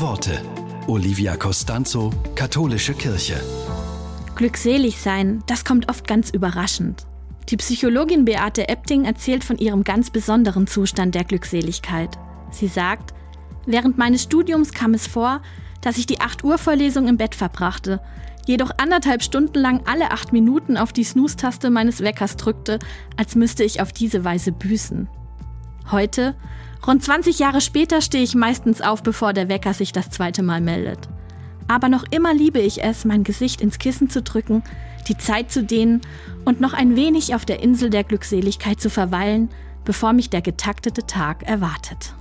Worte. Olivia Costanzo, Katholische Kirche. Glückselig sein, das kommt oft ganz überraschend. Die Psychologin Beate Epting erzählt von ihrem ganz besonderen Zustand der Glückseligkeit. Sie sagt, während meines Studiums kam es vor, dass ich die 8 Uhr Vorlesung im Bett verbrachte, jedoch anderthalb Stunden lang alle acht Minuten auf die Snooze-Taste meines Weckers drückte, als müsste ich auf diese Weise büßen. Heute, rund 20 Jahre später, stehe ich meistens auf, bevor der Wecker sich das zweite Mal meldet. Aber noch immer liebe ich es, mein Gesicht ins Kissen zu drücken, die Zeit zu dehnen und noch ein wenig auf der Insel der Glückseligkeit zu verweilen, bevor mich der getaktete Tag erwartet.